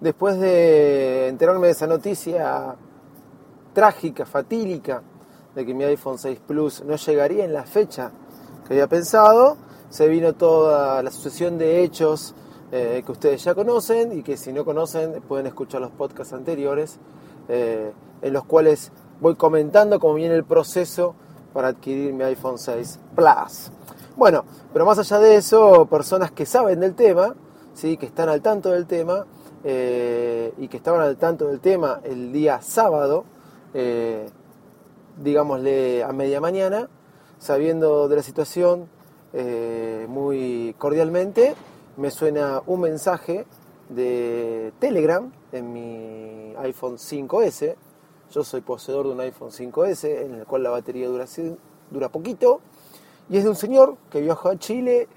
Después de enterarme de esa noticia trágica, fatídica, de que mi iPhone 6 Plus no llegaría en la fecha que había pensado, se vino toda la sucesión de hechos eh, que ustedes ya conocen y que si no conocen pueden escuchar los podcasts anteriores eh, en los cuales voy comentando cómo viene el proceso para adquirir mi iPhone 6 Plus. Bueno, pero más allá de eso, personas que saben del tema, ¿sí? que están al tanto del tema eh, y que estaban al tanto del tema el día sábado, digámosle a media mañana, sabiendo de la situación eh, muy cordialmente, me suena un mensaje de Telegram en mi iPhone 5S. Yo soy poseedor de un iPhone 5S en el cual la batería dura, dura poquito. Y es de un señor que viajó a Chile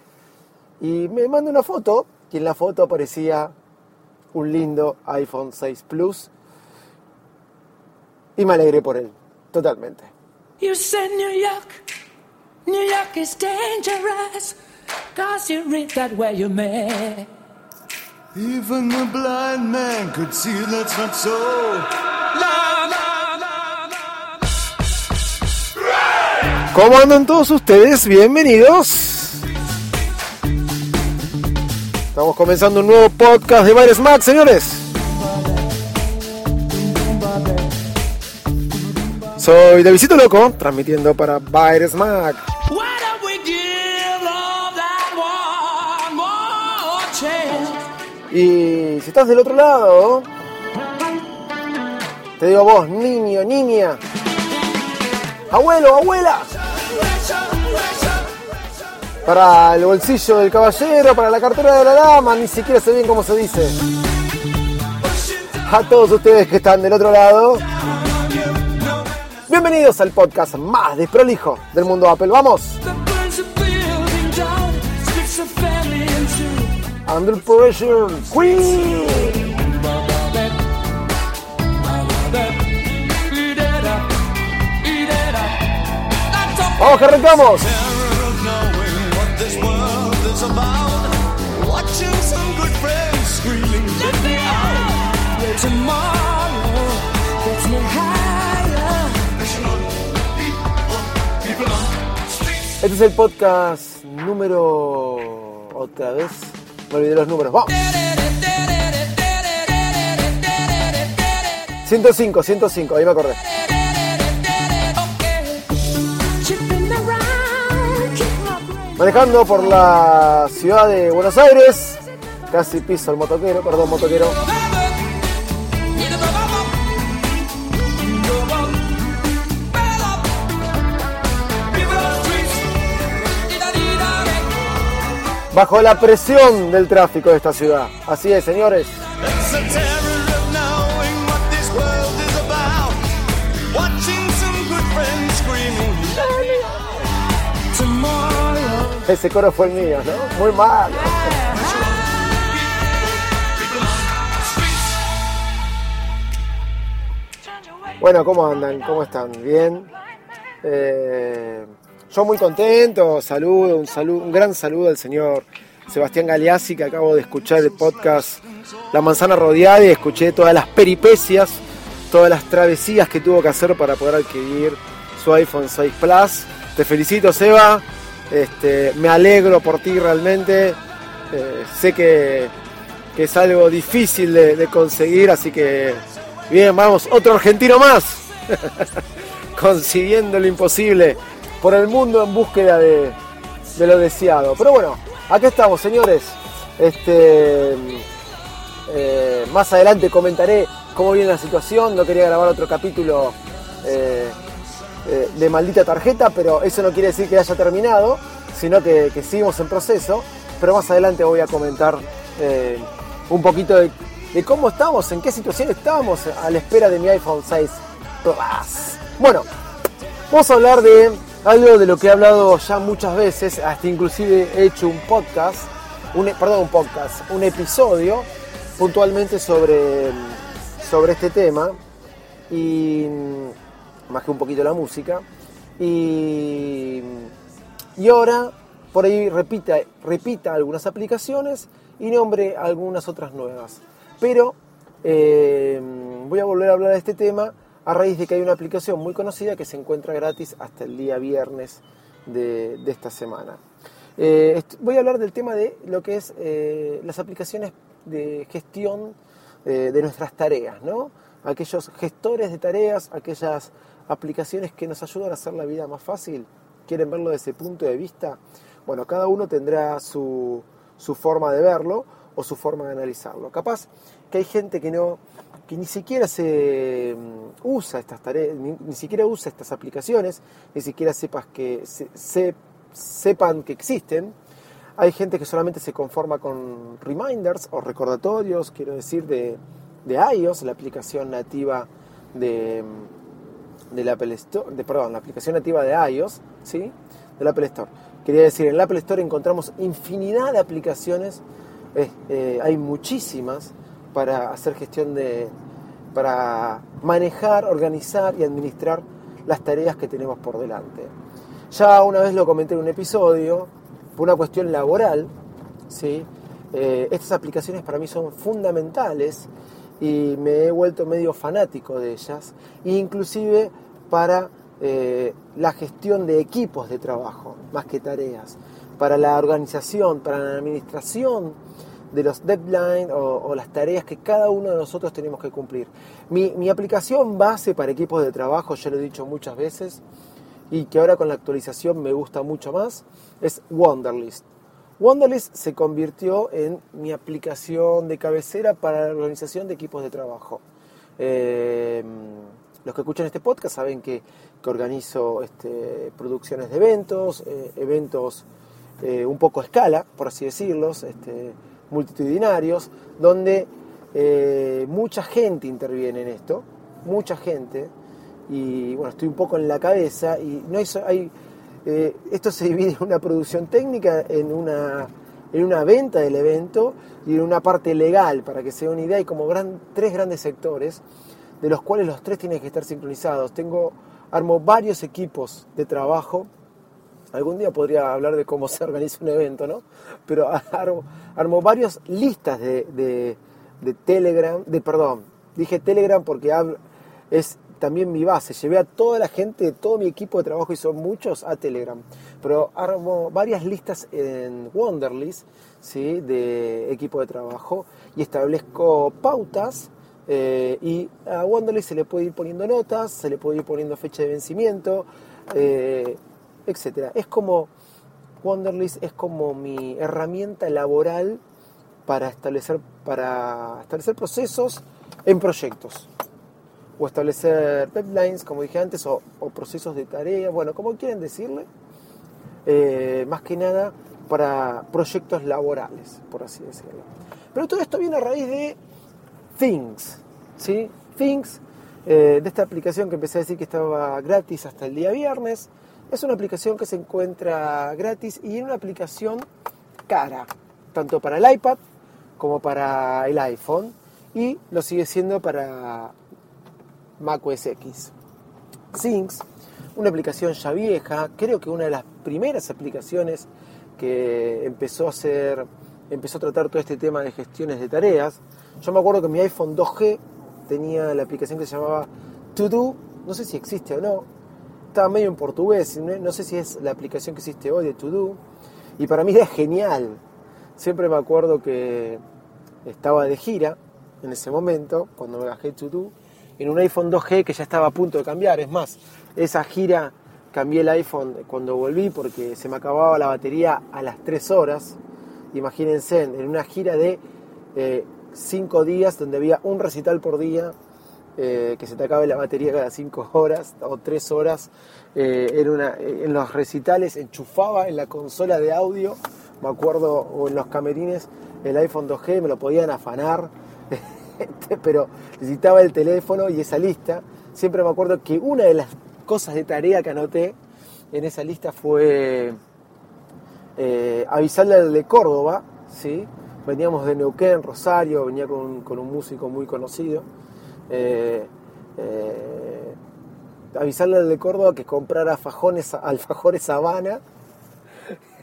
y me manda una foto y en la foto aparecía un lindo iPhone 6 Plus y me alegré por él, totalmente. You said New York, New York is dangerous, cause you read that where you may. Even the blind man could see that's not so. La, la, la, la. ¿Cómo andan todos ustedes? Bienvenidos. Estamos comenzando un nuevo podcast de Baires Max, señores. Soy Davidito Loco, transmitiendo para more chance? Y si estás del otro lado, te digo a vos, niño, niña, abuelo, abuela, para el bolsillo del caballero, para la cartera de la dama, ni siquiera sé bien cómo se dice. A todos ustedes que están del otro lado, bienvenidos al podcast más desprolijo del mundo Apple. ¡Vamos! Under Pressure, Queen. ¡Vamos que arrancamos! Este es el podcast número... Otra vez, me olvidé los números. ¡Vamos! 105, 105, ahí me acordé. Manejando por la ciudad de Buenos Aires. Casi piso el motoquero, perdón, motoquero. Bajo la presión del tráfico de esta ciudad. Así es, señores. Ese coro fue el mío, ¿no? Muy mal. Bueno, ¿cómo andan? ¿Cómo están? ¿Bien? Eh, yo muy contento, saludo, un saludo, un gran saludo al señor Sebastián Galeazzi, que acabo de escuchar el podcast La Manzana Rodeada y escuché todas las peripecias, todas las travesías que tuvo que hacer para poder adquirir su iPhone 6 Plus. Te felicito, Seba. Este, me alegro por ti realmente. Eh, sé que, que es algo difícil de, de conseguir, así que bien, vamos, otro argentino más. Consiguiendo lo imposible por el mundo en búsqueda de, lo deseado. Pero bueno, acá estamos, señores. Este, eh, más adelante comentaré cómo viene la situación. No quería grabar otro capítulo eh, eh, de maldita tarjeta, pero eso no quiere decir que haya terminado, sino que, seguimos en proceso. Pero más adelante voy a comentar un poquito de, de cómo estamos, en qué situación estamos a la espera de mi iPhone 6 Plus. Bueno, vamos a hablar de algo de lo que he hablado ya muchas veces, hasta inclusive he hecho un podcast, un, perdón, un podcast, un episodio puntualmente sobre, sobre este tema y más que un poquito la música y, y ahora por ahí repita, repita algunas aplicaciones y nombre algunas otras nuevas. Pero eh, voy a volver a hablar de este tema a raíz de que hay una aplicación muy conocida que se encuentra gratis hasta el día viernes de, esta semana. Eh, voy a hablar del tema de lo que es eh, las aplicaciones de gestión eh, de nuestras tareas, ¿no? Aquellos gestores de tareas, aquellas aplicaciones que nos ayudan a hacer la vida más fácil. ¿Quieren verlo desde ese punto de vista? Bueno, cada uno tendrá su, su forma de verlo o su forma de analizarlo. Capaz que hay gente que no que ni siquiera se mm, usa estas tareas, ni, siquiera usa estas aplicaciones, ni siquiera sepas que se, se, sepan que existen. Hay gente que solamente se conforma con reminders o recordatorios, quiero decir, de, de iOS, la aplicación nativa de, de la Apple Store, de, perdón, la aplicación nativa de iOS, ¿sí? Del Apple Store. Quería decir, en el Apple Store encontramos infinidad de aplicaciones, eh, eh, hay muchísimas para hacer gestión de, para manejar, organizar y administrar las tareas que tenemos por delante. Ya una vez lo comenté en un episodio, por una cuestión laboral, ¿sí? Eh, estas aplicaciones para mí son fundamentales y me he vuelto medio fanático de ellas, inclusive para eh, la gestión de equipos de trabajo, más que tareas, para la organización, para la administración de los deadlines o, las tareas que cada uno de nosotros tenemos que cumplir. Mi, aplicación base para equipos de trabajo, ya lo he dicho muchas veces, y que ahora con la actualización me gusta mucho más, es Wonderlist. Wonderlist se convirtió en mi aplicación de cabecera para la organización de equipos de trabajo. Eh, los que escuchan este podcast saben que, que organizo este, producciones de eventos, eh, eventos eh, un poco a escala, por así decirlos, este, multitudinarios, donde eh, mucha gente interviene en esto, mucha gente, y bueno, estoy un poco en la cabeza, y no hay, hay eh, esto se divide en una producción técnica, en una, en una venta del evento y en una parte legal, para que se dé una idea, hay como gran, tres grandes sectores, de los cuales los tres tienen que estar sincronizados. Tengo, armo varios equipos de trabajo, algún día podría hablar de cómo se organiza un evento, ¿no? Pero armo, armo varias listas de, Telegram, de perdón, dije Telegram porque es también mi base. Llevé a toda la gente, todo mi equipo de trabajo, y son muchos, a Telegram. Pero armo varias listas en Wonderlist, ¿sí? De equipo de trabajo y establezco pautas. Eh, y a Wonderlist se le puede ir poniendo notas, se le puede ir poniendo fecha de vencimiento, eh, etcétera. Es como Wonderlist es como mi herramienta laboral para establecer, para establecer procesos en proyectos o establecer deadlines, como dije antes, o, o procesos de tarea, bueno, como quieren decirle, eh, más que nada para proyectos laborales, por así decirlo. Pero todo esto viene a raíz de Things, ¿sí? Things, eh, de esta aplicación que empecé a decir que estaba gratis hasta el día viernes, es una aplicación que se encuentra gratis y es una aplicación cara, tanto para el iPad como para el iPhone, y lo sigue siendo para Mac OS X. Things, una aplicación ya vieja, creo que una de las primeras aplicaciones que empezó a hacer, empezó a tratar todo este tema de gestiones de tareas. Yo me acuerdo que mi iPhone 2G tenía la aplicación que se llamaba To Do, no sé si existe o no, estaba medio en portugués, no sé si es la aplicación que existe hoy de To Do, y para mí era genial. Siempre me acuerdo que estaba de gira en ese momento, cuando me bajé To en un iPhone 2G que ya estaba a punto de cambiar. Es más, esa gira cambié el iPhone cuando volví porque se me acababa la batería a las 3 horas. Imagínense, en una gira de 5 eh, días donde había un recital por día, eh, que se te acabe la batería cada 5 horas o 3 horas. Eh, en, una, en los recitales enchufaba en la consola de audio, me acuerdo, o en los camerines, el iPhone 2G, me lo podían afanar, este, pero necesitaba el teléfono y esa lista. Siempre me acuerdo que una de las cosas de tarea que anoté en esa lista fue eh, avisarle al de Córdoba, ¿sí? veníamos de Neuquén, Rosario, venía con, con un músico muy conocido. Eh, eh, avisarle al de Córdoba que comprara fajones, alfajores Habana,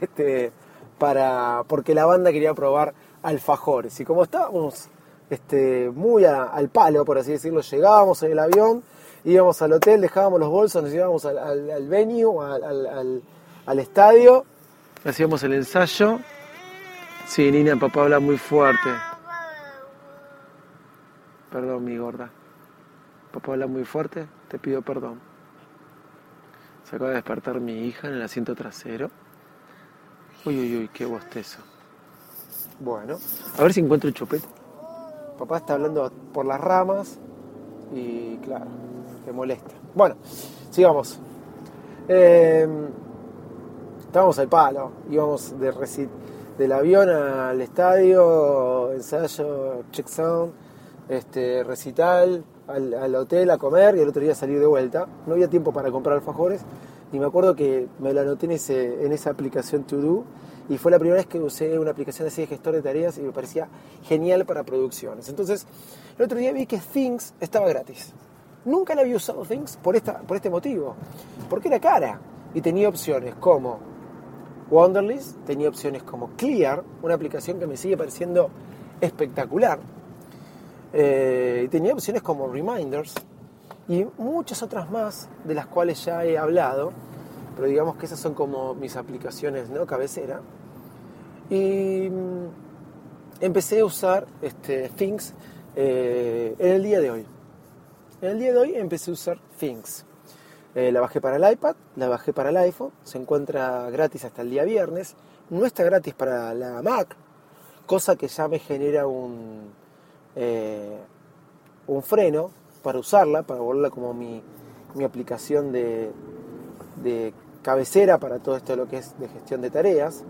este, para, porque la banda quería probar alfajores. Y como estábamos este, muy al palo, por así decirlo, llegábamos en el avión, íbamos al hotel, dejábamos los bolsos, nos íbamos al, al, venue, al- al estadio, hacíamos el ensayo. Sí, Nina, papá habla muy fuerte. Perdón, mi gorda. Papá habla muy fuerte, te pido perdón. Se acaba de despertar mi hija en el asiento trasero. Uy, uy, uy, qué bostezo. Bueno, a ver si encuentro el chupete. Papá está hablando por las ramas y claro, te molesta. Bueno, sigamos. Eh, estábamos al palo, íbamos de del avión al estadio, ensayo, check sound, este, recital, al, hotel a comer y el otro día salir de vuelta. No había tiempo para comprar alfajores y me acuerdo que me lo anoté en esa aplicación To Do y fue la primera vez que usé una aplicación así de gestor de tareas y me parecía genial para producciones. Entonces, el otro día vi que Things estaba gratis. Nunca la había usado Things por, esta, por este motivo, porque era cara y tenía opciones como Wonderlist, tenía opciones como Clear, una aplicación que me sigue pareciendo espectacular, eh, tenía opciones como Reminders y muchas otras más de las cuales ya he hablado, pero digamos que esas son como mis aplicaciones ¿no? cabecera. Y mm, empecé a usar este, Things eh, en el día de hoy. En el día de hoy empecé a usar Things. Eh, la bajé para el iPad, la bajé para el iPhone, se encuentra gratis hasta el día viernes, no está gratis para la Mac, cosa que ya me genera un, eh, un freno para usarla, para volverla como mi, mi aplicación de, de cabecera para todo esto de lo que es de gestión de tareas.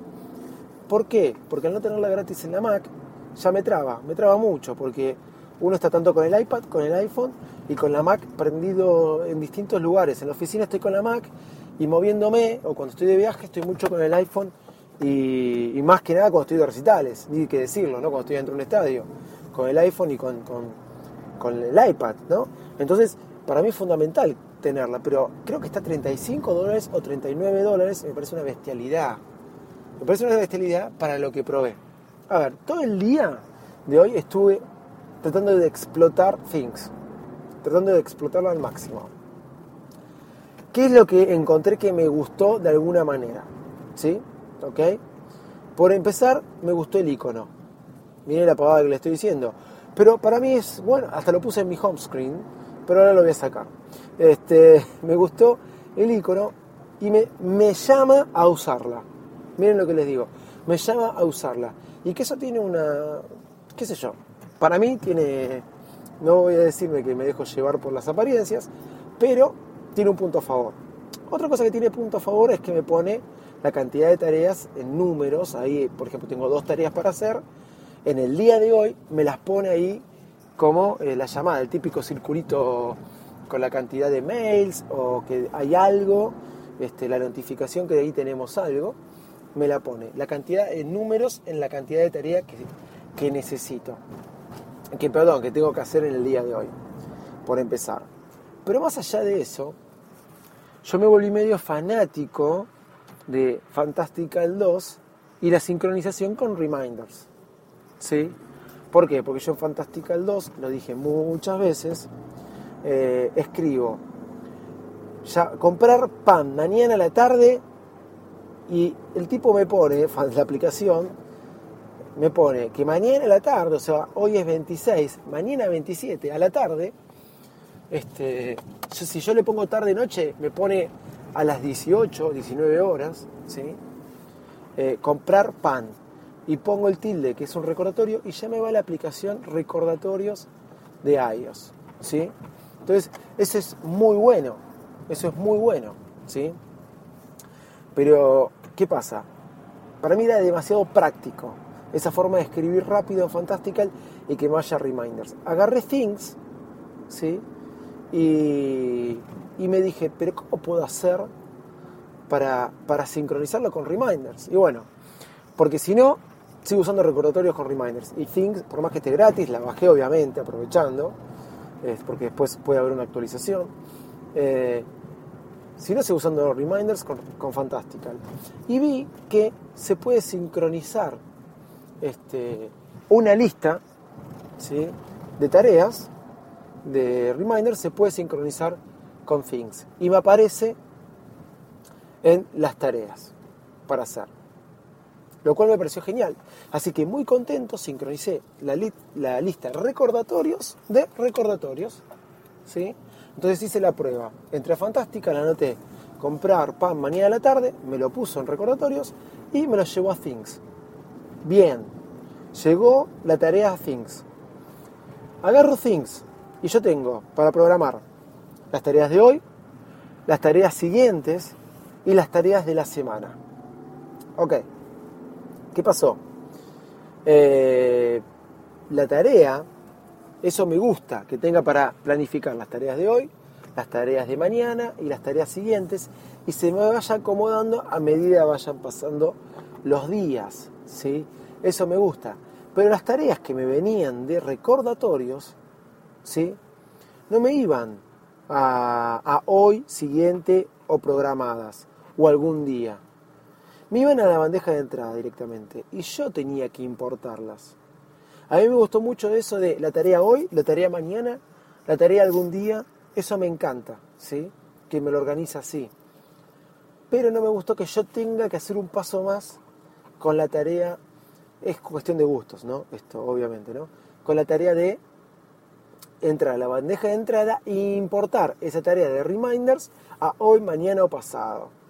¿Por qué? Porque al no tenerla gratis en la Mac, ya me traba, me traba mucho, porque uno está tanto con el iPad, con el iPhone y con la Mac prendido en distintos lugares. En la oficina estoy con la Mac y moviéndome, o cuando estoy de viaje estoy mucho con el iPhone y, y más que nada cuando estoy de recitales, ni que decirlo, ¿no? Cuando estoy dentro de un estadio, con el iPhone y con, con, con el iPad, ¿no? Entonces, para mí es fundamental tenerla, pero creo que está a 35 dólares o 39 dólares, me parece una bestialidad. Me parece una bestialidad para lo que probé. A ver, todo el día de hoy estuve tratando de explotar Things, tratando de explotarlo al máximo. ¿Qué es lo que encontré que me gustó de alguna manera? ¿Sí? ¿Ok? Por empezar, me gustó el icono. Miren la pavada que le estoy diciendo. Pero para mí es, bueno, hasta lo puse en mi home screen, pero ahora lo voy a sacar. Este, me gustó el icono y me, me llama a usarla. Miren lo que les digo, me llama a usarla. Y que eso tiene una, qué sé yo, para mí tiene, no voy a decirme que me dejo llevar por las apariencias, pero tiene un punto a favor. Otra cosa que tiene punto a favor es que me pone la cantidad de tareas en números. Ahí, por ejemplo, tengo dos tareas para hacer. En el día de hoy me las pone ahí como eh, la llamada, el típico circulito con la cantidad de mails o que hay algo, este, la notificación que de ahí tenemos algo, me la pone. La cantidad en números en la cantidad de tareas que, que necesito. Que, perdón, que tengo que hacer en el día de hoy, por empezar. Pero más allá de eso, yo me volví medio fanático de Fantastical 2 y la sincronización con Reminders. ¿Sí? ¿Por qué? Porque yo en Fantastical 2, lo dije muchas veces, eh, escribo, ya, comprar pan mañana a la tarde y el tipo me pone, la aplicación, me pone que mañana a la tarde, o sea, hoy es 26, mañana 27 a la tarde, este, si yo le pongo tarde noche, me pone a las 18, 19 horas, ¿sí? Eh, comprar pan. Y pongo el tilde, que es un recordatorio, y ya me va la aplicación recordatorios de iOS, ¿sí? Entonces, eso es muy bueno, eso es muy bueno, ¿sí? Pero, ¿qué pasa? Para mí era demasiado práctico. esa forma de escribir rápido en Fantastical y que me haya reminders. Agarré Things, ¿sí? Y, y me dije, pero ¿cómo puedo hacer para, para sincronizarlo con reminders? Y bueno, porque si no, sigo usando recordatorios con reminders. Y Things, por más que esté gratis, la bajé obviamente, aprovechando, eh, porque después puede haber una actualización. Eh, si no, sigo usando reminders con, con Fantastical. Y vi que se puede sincronizar este, una lista ¿sí? de tareas de reminders, se puede sincronizar con Things. Y me aparece en las tareas para hacer lo cual me pareció genial. Así que muy contento, sincronicé la, li- la lista recordatorios de recordatorios. ¿sí? Entonces hice la prueba. Entré a Fantástica, la anoté comprar pan mañana a la tarde, me lo puso en recordatorios y me lo llevó a Things. Bien, llegó la tarea a Things. Agarro Things y yo tengo para programar las tareas de hoy, las tareas siguientes y las tareas de la semana. Ok. ¿Qué pasó? Eh, la tarea, eso me gusta, que tenga para planificar las tareas de hoy, las tareas de mañana y las tareas siguientes, y se me vaya acomodando a medida vayan pasando los días, ¿sí? Eso me gusta. Pero las tareas que me venían de recordatorios, ¿sí? No me iban a, a hoy, siguiente o programadas, o algún día me iban a la bandeja de entrada directamente y yo tenía que importarlas. A mí me gustó mucho eso de la tarea hoy, la tarea mañana, la tarea algún día, eso me encanta, ¿sí? Que me lo organiza así. Pero no me gustó que yo tenga que hacer un paso más con la tarea, es cuestión de gustos, ¿no? Esto, obviamente, ¿no? Con la tarea de entrar a la bandeja de entrada e importar esa tarea de reminders a hoy, mañana o pasado.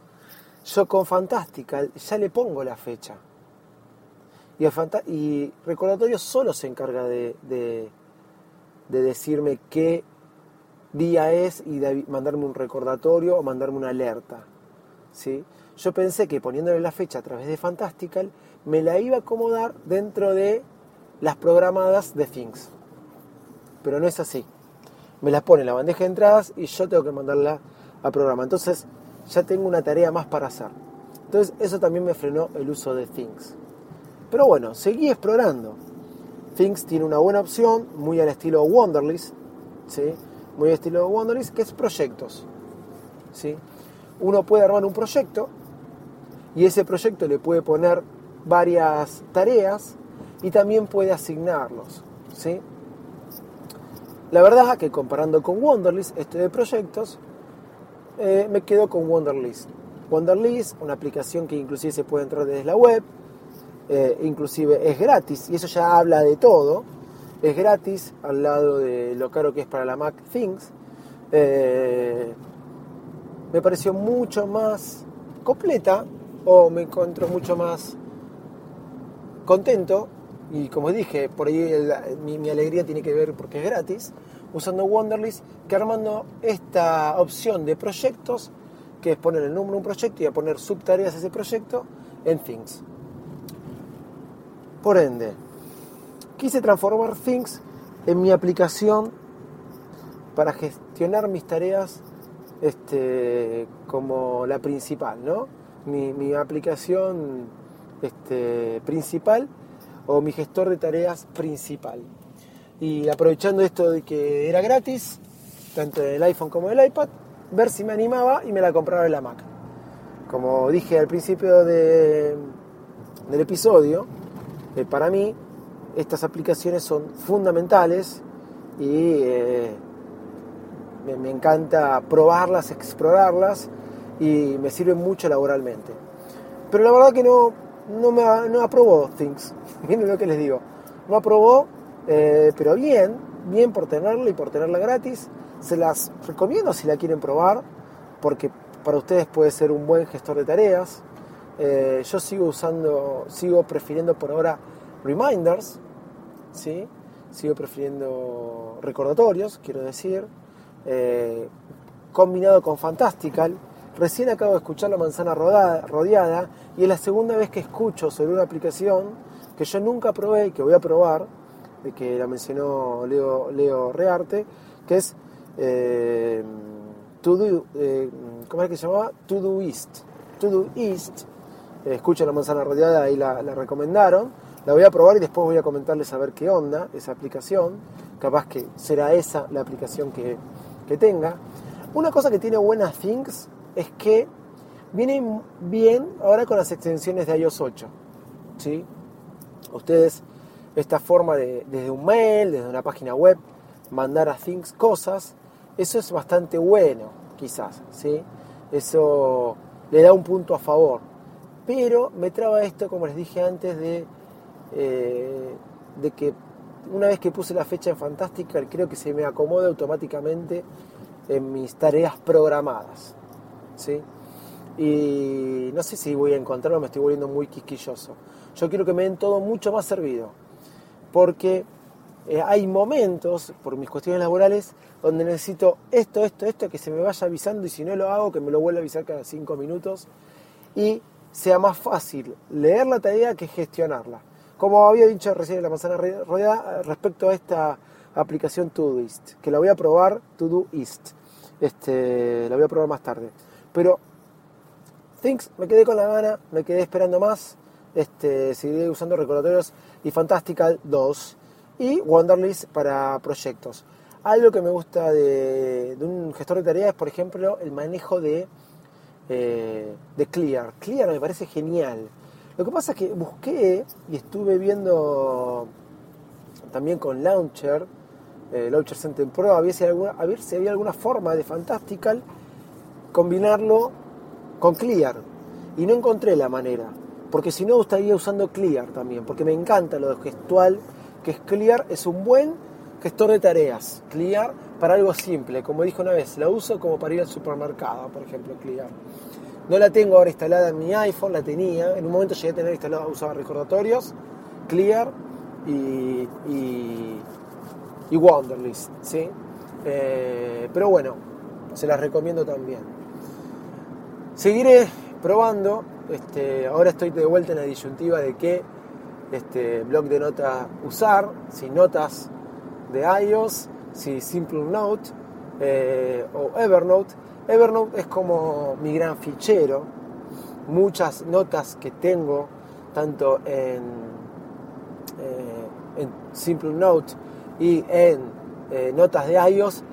Yo con Fantastical ya le pongo la fecha. Y, el y Recordatorio solo se encarga de, de- de decirme qué día es y de mandarme un recordatorio o mandarme una alerta. ¿sí? Yo pensé que poniéndole la fecha a través de Fantastical me la iba a acomodar dentro de las programadas de Things. Pero no es así. Me las pone en la bandeja de entradas y yo tengo que mandarla a programa. Entonces ya tengo una tarea más para hacer. Entonces eso también me frenó el uso de Things. Pero bueno, seguí explorando. Things tiene una buena opción, muy al estilo Wonderlist, ¿sí? Muy al estilo Wonderlist, que es proyectos. ¿sí? Uno puede armar un proyecto y ese proyecto le puede poner varias tareas y también puede asignarlos. ¿sí? La verdad que comparando con Wonderlist, este de proyectos, eh, me quedo con Wonderlist. Wonderlist, una aplicación que inclusive se puede entrar desde la web, eh, inclusive es gratis, y eso ya habla de todo. Es gratis al lado de lo caro que es para la Mac Things. Eh, me pareció mucho más completa, o me encontró mucho más contento, y como dije, por ahí mi alegría tiene que ver porque es gratis, usando Wonderlist, que armando esta opción de proyectos, que es poner el nombre de un proyecto y a poner subtareas a ese proyecto en Things. Por ende, quise transformar Things en mi aplicación para gestionar mis tareas este, como la principal, ¿no? Mi, aplicación este, principal o mi gestor de tareas principal. Y aprovechando esto de que era gratis, tanto en el iPhone como en el iPad, ver si me animaba y me la compraba en la Mac. Como dije al principio de- del episodio, eh, para mí estas aplicaciones son fundamentales y eh, me, me encanta probarlas, explorarlas y me sirven mucho laboralmente. Pero la verdad que no, no me no aprobó Things. Miren lo que les digo. No aprobó, eh, pero bien, bien por tenerla y por tenerla gratis. Se las recomiendo si la quieren probar, porque para ustedes puede ser un buen gestor de tareas. Eh, yo sigo usando, sigo prefiriendo por ahora reminders, ¿sí? sigo prefiriendo recordatorios, quiero decir, eh, combinado con Fantastical. Recién acabo de escuchar la manzana rodeada y es la segunda vez que escucho sobre una aplicación que yo nunca probé y que voy a probar, que la mencionó Leo, Leo Rearte, que es eh, To Do, eh, ¿cómo es que se llamaba? To Do East. To Do East. Eh, la manzana rodeada, ahí la, la recomendaron. La voy a probar y después voy a comentarles a ver qué onda esa aplicación. Capaz que será esa la aplicación que, que tenga. Una cosa que tiene buenas Things es que viene bien ahora con las extensiones de iOS 8. ¿sí? Ustedes, esta forma de, desde un mail, desde una página web, mandar a Things cosas, eso es bastante bueno, quizás. ¿sí? Eso le da un punto a favor. Pero me traba esto, como les dije antes, de, eh, de que una vez que puse la fecha en Fantastical, creo que se me acomoda automáticamente en mis tareas programadas. ¿sí? Y no sé si voy a encontrarlo, me estoy volviendo muy quisquilloso. Yo quiero que me den todo mucho más servido. Porque eh, hay momentos, por mis cuestiones laborales, donde necesito esto, esto, esto, que se me vaya avisando y si no lo hago, que me lo vuelva a avisar cada cinco minutos. Y sea más fácil leer la tarea que gestionarla. Como había dicho recién en la manzana rodeada respecto a esta aplicación Todoist, que la voy a probar, Todoist. Este, la voy a probar más tarde. Pero Things, me quedé con la gana, me quedé esperando más. Este, seguiré usando recordatorios y Fantastical 2 y Wonderlist para proyectos. Algo que me gusta de, un gestor de tareas es, por ejemplo, el manejo de, eh, de Clear. Clear me parece genial. Lo que pasa es que busqué y estuve viendo también con Launcher, eh, Launcher Center Pro, a ver, alguna, a ver si había alguna forma de Fantastical combinarlo con Clear. Y no encontré la manera. Porque si no, estaría usando Clear también. Porque me encanta lo gestual, que es Clear, es un buen gestor de tareas. Clear para algo simple. Como dije una vez, la uso como para ir al supermercado, por ejemplo, Clear. No la tengo ahora instalada en mi iPhone, la tenía. En un momento llegué a tener instalada, usaba recordatorios, Clear y, y, y Wonderlist. ¿sí? Eh, pero bueno, se las recomiendo también. Seguiré probando, este, ahora estoy de vuelta en la disyuntiva de qué este, blog de notas usar, si notas de iOS, si Simple Note eh, o Evernote. Evernote es como mi gran fichero, muchas notas que tengo, tanto en, eh, Simple Note y en eh, notas de iOS,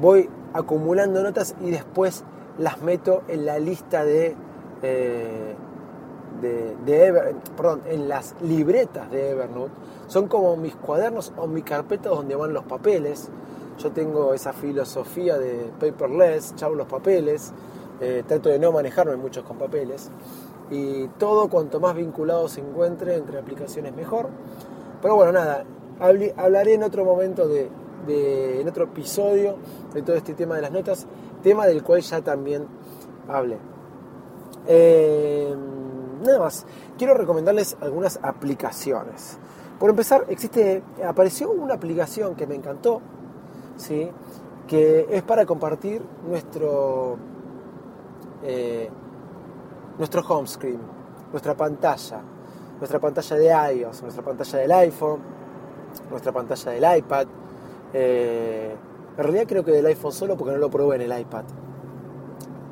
voy acumulando notas y después las meto en la lista de, eh, de, perdón, en las libretas de Evernote. Son como mis cuadernos o mi carpeta donde van los papeles. Yo tengo esa filosofía de paperless, chavo los papeles, eh, trato de no manejarme mucho con papeles. Y todo cuanto más vinculado se encuentre entre aplicaciones mejor. Pero bueno, nada, hablaré en otro momento de, de, en otro episodio de todo este tema de las notas tema del cual ya también hablé. Eh, nada más, quiero recomendarles algunas aplicaciones. Por empezar, existe, apareció una aplicación que me encantó, ¿sí? que es para compartir nuestro, eh, nuestro home screen, nuestra pantalla, nuestra pantalla de iOS, nuestra pantalla del iPhone, nuestra pantalla del iPad. Eh, en realidad creo que del iPhone solo porque no lo probé en el iPad.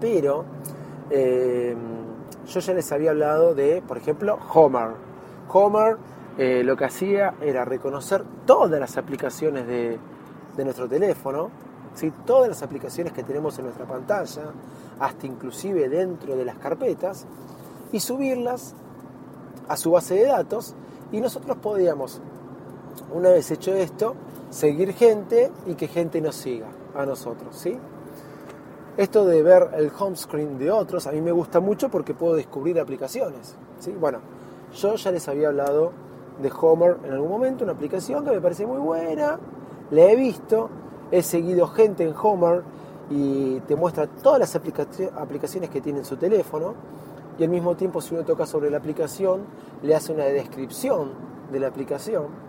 Pero eh, yo ya les había hablado de, por ejemplo, Homer. Homer eh, lo que hacía era reconocer todas las aplicaciones de, nuestro teléfono, ¿sí? todas las aplicaciones que tenemos en nuestra pantalla, hasta inclusive dentro de las carpetas, y subirlas a su base de datos y nosotros podíamos, una vez hecho esto, seguir gente y que gente nos siga a nosotros, ¿sí? Esto de ver el home screen de otros a mí me gusta mucho porque puedo descubrir aplicaciones, ¿sí? Bueno, yo ya les había hablado de Homer en algún momento, una aplicación que me parece muy buena, la he visto, he seguido gente en Homer y te muestra todas las aplicaciones que tiene en su teléfono y al mismo tiempo si uno toca sobre la aplicación le hace una descripción de la aplicación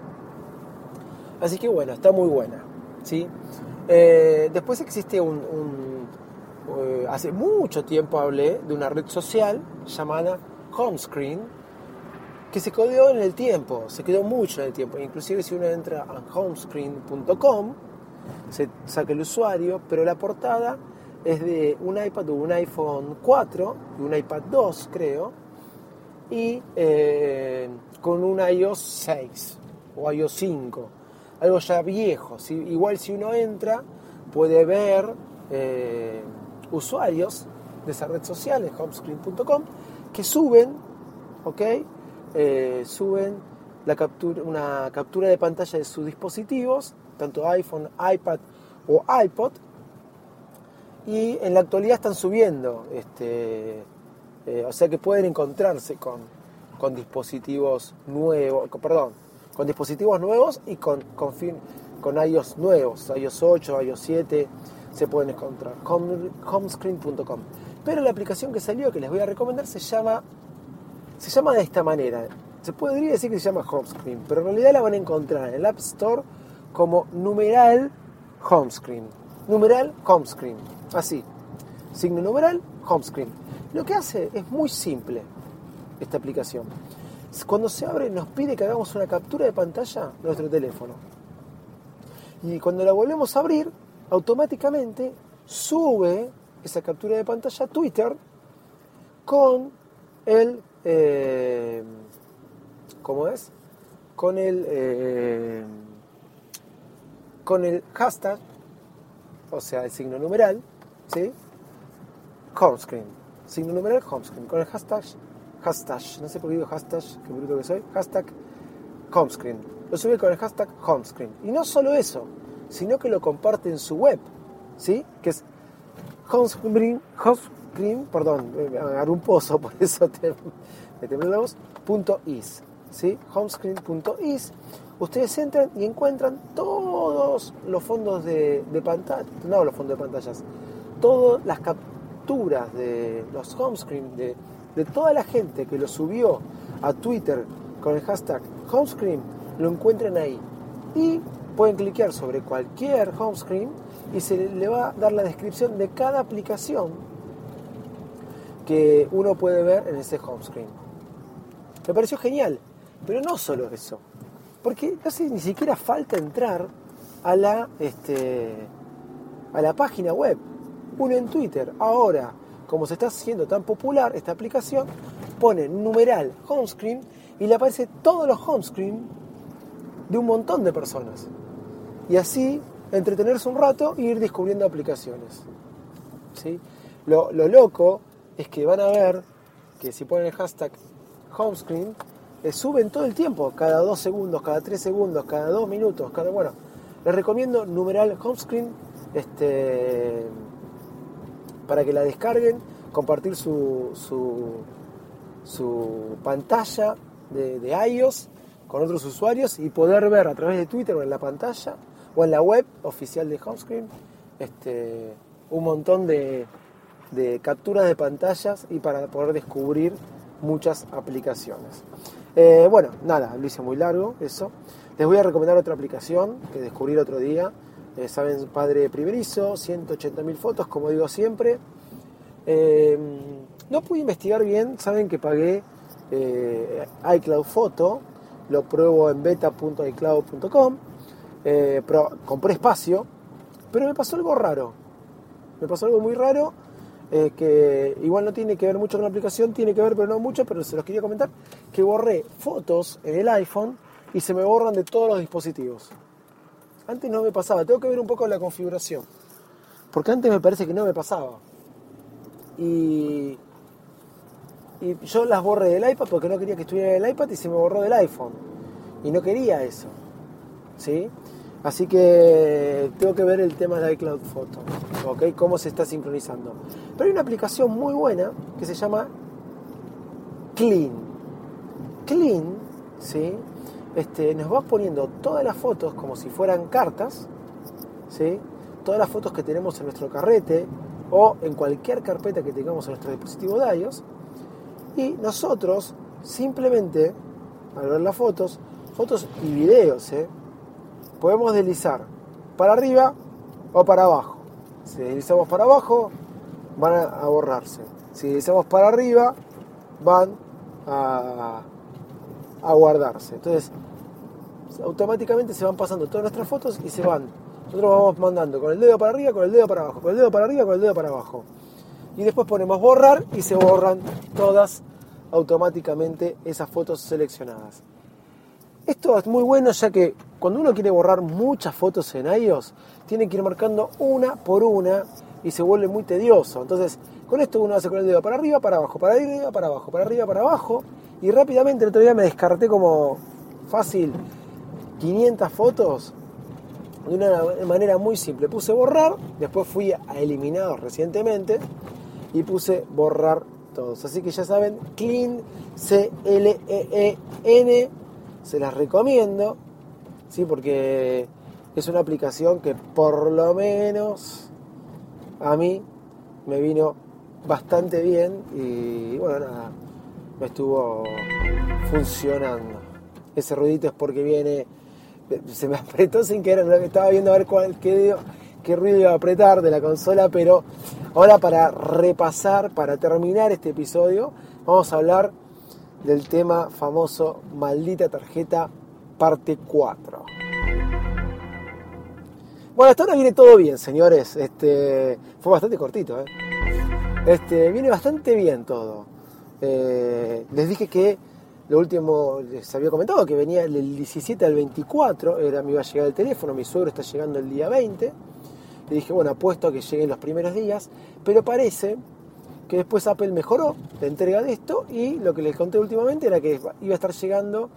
Así que bueno, está muy buena. ¿sí? Eh, después existe un, eh, hace mucho tiempo hablé de una red social llamada Homescreen, que se quedó en el tiempo, se quedó mucho en el tiempo. Inclusive si uno entra a homescreen.com, se saca el usuario, pero la portada es de un iPad o un iPhone 4 y un iPad 2, creo, y eh, con un iOS 6 o iOS 5, algo ya viejo. Si- igual si uno entra, puede ver eh, usuarios de esa red social, en homescreen.com, que suben, ¿ok? Eh, suben la captura, una captura de pantalla de sus dispositivos, tanto iPhone, iPad o iPod, y en la actualidad están subiendo, este, eh, o sea que pueden encontrarse con, dispositivos nuevos, perdón, con dispositivos nuevos y con, con, con iOS nuevos, iOS 8, iOS 7, se pueden encontrar, home- homescreen.com. Pero la aplicación que salió, que les voy a recomendar, se llama, se llama de esta manera. Se podría decir que se llama Homescreen, pero en realidad la van a encontrar en el App Store como numeral Homescreen. Numeral Homescreen. Así. Signo numeral Homescreen. Lo que hace es muy simple esta aplicación. Cuando se abre nos pide que hagamos una captura de pantalla de nuestro teléfono. Y cuando la volvemos a abrir, automáticamente sube esa captura de pantalla a Twitter con el... eh, ¿Cómo es? Con el... eh, con el hashtag, o sea, el signo numeral, ¿sí? Homescreen. Signo numeral homescreen. Con el hashtag, hashtag, no sé por qué digo hashtag, qué bruto que soy, hashtag homescreen. Lo sube con el hashtag homescreen. Y no solo eso, sino que lo comparte en su web, ¿sí? Que es homescreen, perdón, agarré un pozo, por eso te, me tembló la voz, punto is, ¿sí? homescreen.is. Ustedes entran y encuentran todos los fondos de, de pantalla, no los fondos de pantallas, todas las capturas de los homescreen, de, de toda la gente que lo subió a Twitter con el hashtag homescreen, lo encuentran ahí. Y pueden cliquear sobre cualquier homescreen y se le va a dar la descripción de cada aplicación que uno puede ver en ese homescreen. Me pareció genial, pero no solo eso, porque no hace ni siquiera falta entrar a la, este, a la página web. Uno en Twitter, ahora, como se está haciendo tan popular esta aplicación, pone numeral homescreen y le aparece todos los homescreen de un montón de personas. Y así entretenerse un rato e ir descubriendo aplicaciones. ¿sí? Lo, lo loco es que van a ver que si ponen el hashtag homescreen, eh, suben todo el tiempo, cada dos segundos, cada tres segundos, cada dos minutos, cada bueno. Les recomiendo numeral homescreen este, para que la descarguen, compartir su, su, su pantalla de, de iOS con otros usuarios y poder ver a través de Twitter o en la pantalla o en la web oficial de Homescreen este, un montón de, de capturas de pantallas y para poder descubrir muchas aplicaciones. Eh, bueno, nada, lo hice muy largo eso. Les voy a recomendar otra aplicación que descubrí el otro día. Eh, Saben, padre primerizo, 180.000 fotos, como digo siempre. Eh, no pude investigar bien, saben que pagué iCloud Photo, lo pruebo en beta.icloud.com, eh, compré espacio, pero me pasó algo raro. Me pasó algo muy raro eh, que igual no tiene que ver mucho con la aplicación, tiene que ver pero no mucho, pero se los quería comentar, que borré fotos en el iPhone y se me borran de todos los dispositivos. Antes no me pasaba, tengo que ver un poco la configuración, porque antes me parece que no me pasaba. Y, y yo las borré del iPad porque no quería que estuviera en el iPad y se me borró del iPhone. Y no quería eso. ¿Sí? Así que tengo que ver el tema de iCloud Photo, ¿ok? Cómo se está sincronizando. Pero hay una aplicación muy buena que se llama Clean. Clean, ¿sí? Este, nos va poniendo todas las fotos como si fueran cartas, ¿sí? Todas las fotos que tenemos en nuestro carrete o en cualquier carpeta que tengamos en nuestro dispositivo de iOS. Y nosotros simplemente, al ver las fotos, fotos y videos, ¿eh? Podemos deslizar para arriba o para abajo. Si deslizamos para abajo, van a, borrarse. Si deslizamos para arriba, van a guardarse. Entonces, automáticamente se van pasando todas nuestras fotos y se van. Nosotros vamos mandando con el dedo para arriba, con el dedo para abajo, con el dedo para arriba, con el dedo para abajo. Y después ponemos borrar y se borran todas automáticamente esas fotos seleccionadas. Esto es muy bueno ya que cuando uno quiere borrar muchas fotos en iOS, tiene que ir marcando una por una y se vuelve muy tedioso. Entonces, con esto uno hace con el dedo para arriba, para abajo, para arriba, para abajo, para arriba, para abajo. Y rápidamente el otro día me descarté como fácil 500 fotos de una manera muy simple. Puse borrar, después fui a eliminados recientemente y puse borrar todos. Así que ya saben, Clean, C-L-E-E-N, se las recomiendo, ¿sí? porque es una aplicación que por lo menos a mí me vino bastante bien y bueno, nada, me estuvo funcionando. Ese ruidito es porque viene, se me apretó sin querer, estaba viendo a ver cuál, qué, qué ruido iba a apretar de la consola, pero ahora para repasar, para terminar este episodio, vamos a hablar del tema famoso Maldita Tarjeta parte 4. Bueno, hasta ahora viene todo bien, señores. Este, fue bastante cortito, ¿eh? Este, viene bastante bien todo. Eh, les dije que lo último, les había comentado que venía del 17 al 24, era, me iba a llegar el teléfono, mi suegro está llegando el día 20. Le dije, bueno, apuesto a que lleguen los primeros días, pero parece que después Apple mejoró la entrega de esto y lo que les conté últimamente era que iba a estar llegando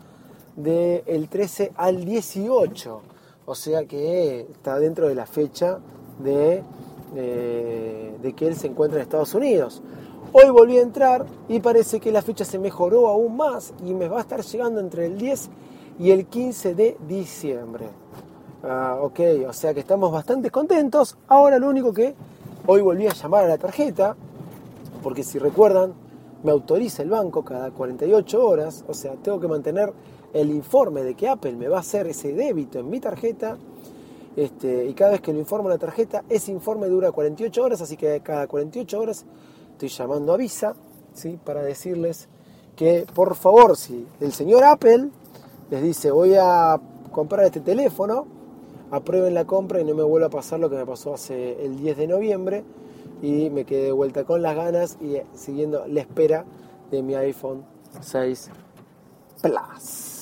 del 13 al 18, o sea que está dentro de la fecha de, eh, de que él se encuentra en Estados Unidos. Hoy volví a entrar y parece que la fecha se mejoró aún más y me va a estar llegando entre el 10 y el 15 de diciembre. Ah, ok, o sea que estamos bastante contentos. Ahora lo único que hoy volví a llamar a la tarjeta, porque si recuerdan, me autoriza el banco cada 48 horas, o sea, tengo que mantener el informe de que Apple me va a hacer ese débito en mi tarjeta. Este, y cada vez que lo informo la tarjeta, ese informe dura 48 horas, así que cada 48 horas estoy llamando a Visa ¿sí? para decirles que por favor, si el señor Apple les dice voy a comprar este teléfono, aprueben la compra y no me vuelva a pasar lo que me pasó hace el 10 de noviembre y me quedé de vuelta con las ganas y siguiendo la espera de mi iPhone 6 Plus.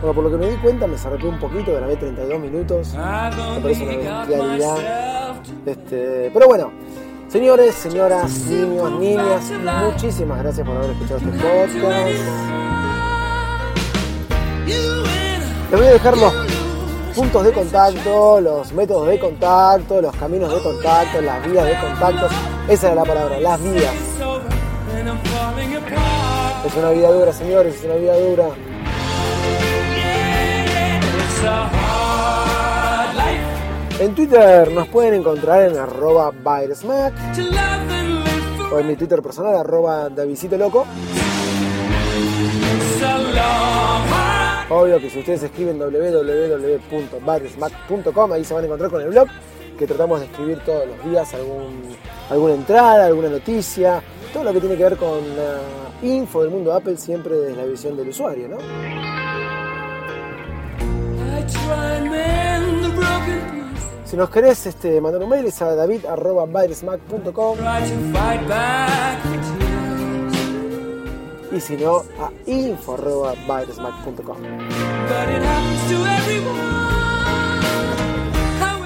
Bueno, por lo que me di cuenta, me zarpé un poquito, grabé 32 minutos. Me parece una bestialidad. Este, pero bueno, señores, señoras, niños, niñas, muchísimas gracias por haber escuchado este podcast. Les voy a dejar los puntos de contacto, los métodos de contacto, los caminos de contacto, las vías de contacto. Esa era la palabra, las vías. Es una vida dura, señores, es una vida dura. En Twitter nos pueden encontrar en arroba Byresmack o en mi Twitter personal arroba Davidito Loco. Obvio que si ustedes escriben www.byresmack.com ahí se van a encontrar con el blog que tratamos de escribir todos los días algún, alguna entrada, alguna noticia, todo lo que tiene que ver con la info del mundo Apple siempre desde la visión del usuario, ¿no? Si nos querés este, mandar un mail es a tears. y si no a it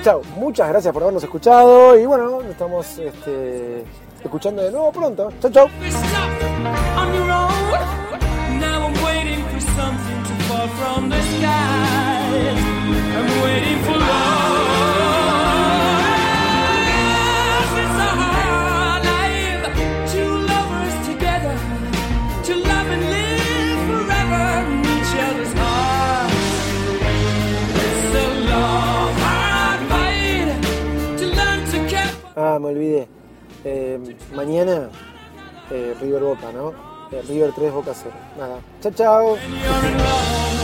Chao, muchas gracias por habernos escuchado y bueno, nos estamos este, escuchando de nuevo pronto. Chao, chao. Ah, me olvidé. Eh, mañana eh, River Boca, ¿no? Eh, River 3, Boca 0. Nada. Chao, chao.